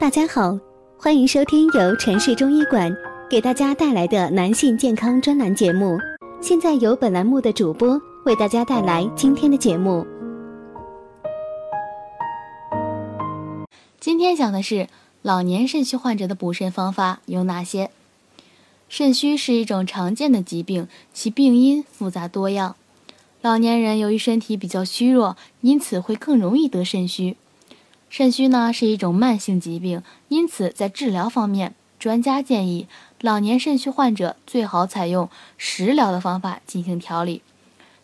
大家好，欢迎收听由城市中医馆给大家带来的男性健康专栏节目。现在由本栏目的主播为大家带来今天的节目。今天讲的是老年肾虚患者的补肾方法有哪些？肾虚是一种常见的疾病，其病因复杂多样。老年人由于身体比较虚弱，因此会更容易得肾虚。肾虚呢是一种慢性疾病，因此在治疗方面，专家建议老年肾虚患者最好采用食疗的方法进行调理。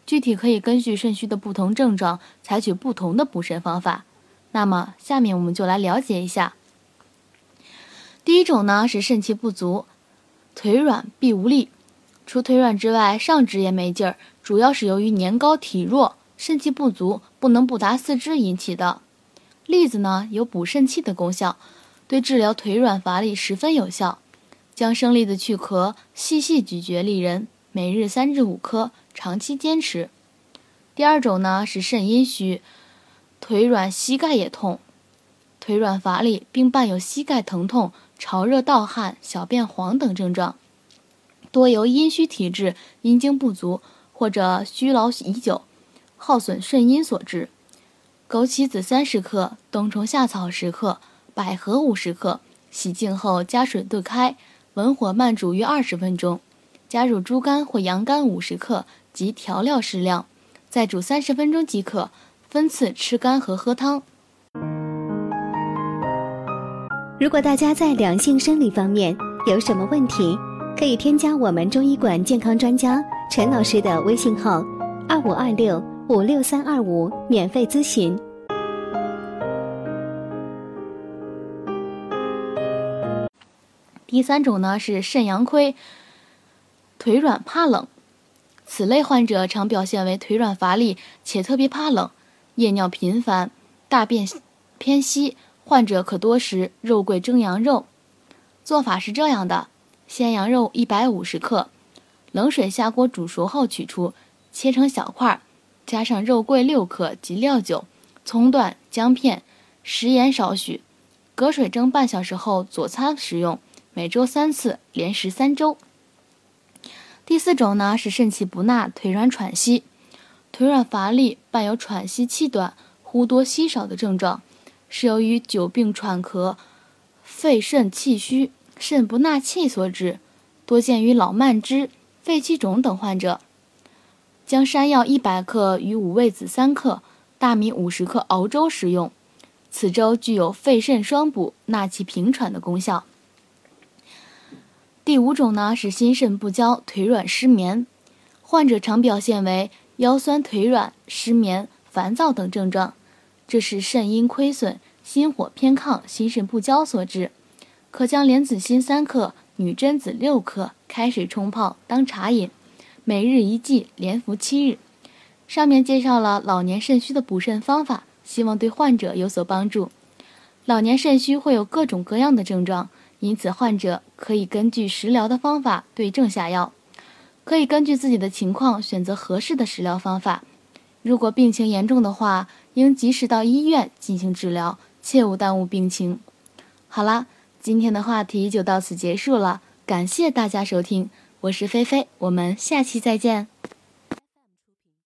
具体可以根据肾虚的不同症状，采取不同的补肾方法。那么下面我们就来了解一下。第一种呢是肾气不足，腿软臂无力。除腿软之外，上肢也没劲儿，主要是由于年高体弱、肾气不足、不能不达四肢引起的。栗子呢有补肾气的功效，对治疗腿软乏力十分有效。将生栗子去壳，细细咀嚼利人，每日三至五颗，长期坚持。第二种呢是肾阴虚，腿软膝盖也痛，腿软乏力，并伴有膝盖疼痛、潮热盗汗、小便黄等症状。多由阴虚体质、阴精不足或者虚劳已久、耗损肾阴所致。枸杞子三十克，冬虫夏草十克，百合五十克，洗净后加水兑开，文火慢煮约二十分钟，加入猪肝或羊肝五十克及调料适量，再煮三十分钟即可。分次吃干和喝汤。如果大家在两性生理方面有什么问题，可以添加我们中医馆健康专家陈老师的微信号：二五二六五六三二五，免费咨询。第三种呢是肾阳亏，腿软怕冷。此类患者常表现为腿软乏力，且特别怕冷，夜尿频繁，大便偏稀。患者可多食肉桂蒸羊肉。做法是这样的。鲜羊肉一百五十克，冷水下锅煮熟后取出，切成小块儿，加上肉桂六克及料酒、葱段、姜片、食盐少许，隔水蒸半小时后佐餐食用。每周三次，连食三周。第四种呢是肾气不纳，腿软喘息，腿软乏力，伴有喘息气短、呼多吸少的症状，是由于久病喘咳、肺肾气虚。肾不纳气所致，多见于老慢支、肺气肿等患者。将山药一百克与五味子三克、大米五十克熬粥食用，此粥具有肺肾双补、纳气平喘的功效。第五种呢是心肾不交、腿软失眠，患者常表现为腰酸腿软、失眠、烦躁等症状，这是肾阴亏损、心火偏亢、心肾不交所致。可将莲子心三克、女贞子六克开水冲泡当茶饮，每日一剂，连服七日。上面介绍了老年肾虚的补肾方法，希望对患者有所帮助。老年肾虚会有各种各样的症状，因此患者可以根据食疗的方法对症下药，可以根据自己的情况选择合适的食疗方法。如果病情严重的话，应及时到医院进行治疗，切勿耽误病情。好啦。今天的话题就到此结束了，感谢大家收听，我是菲菲，我们下期再见。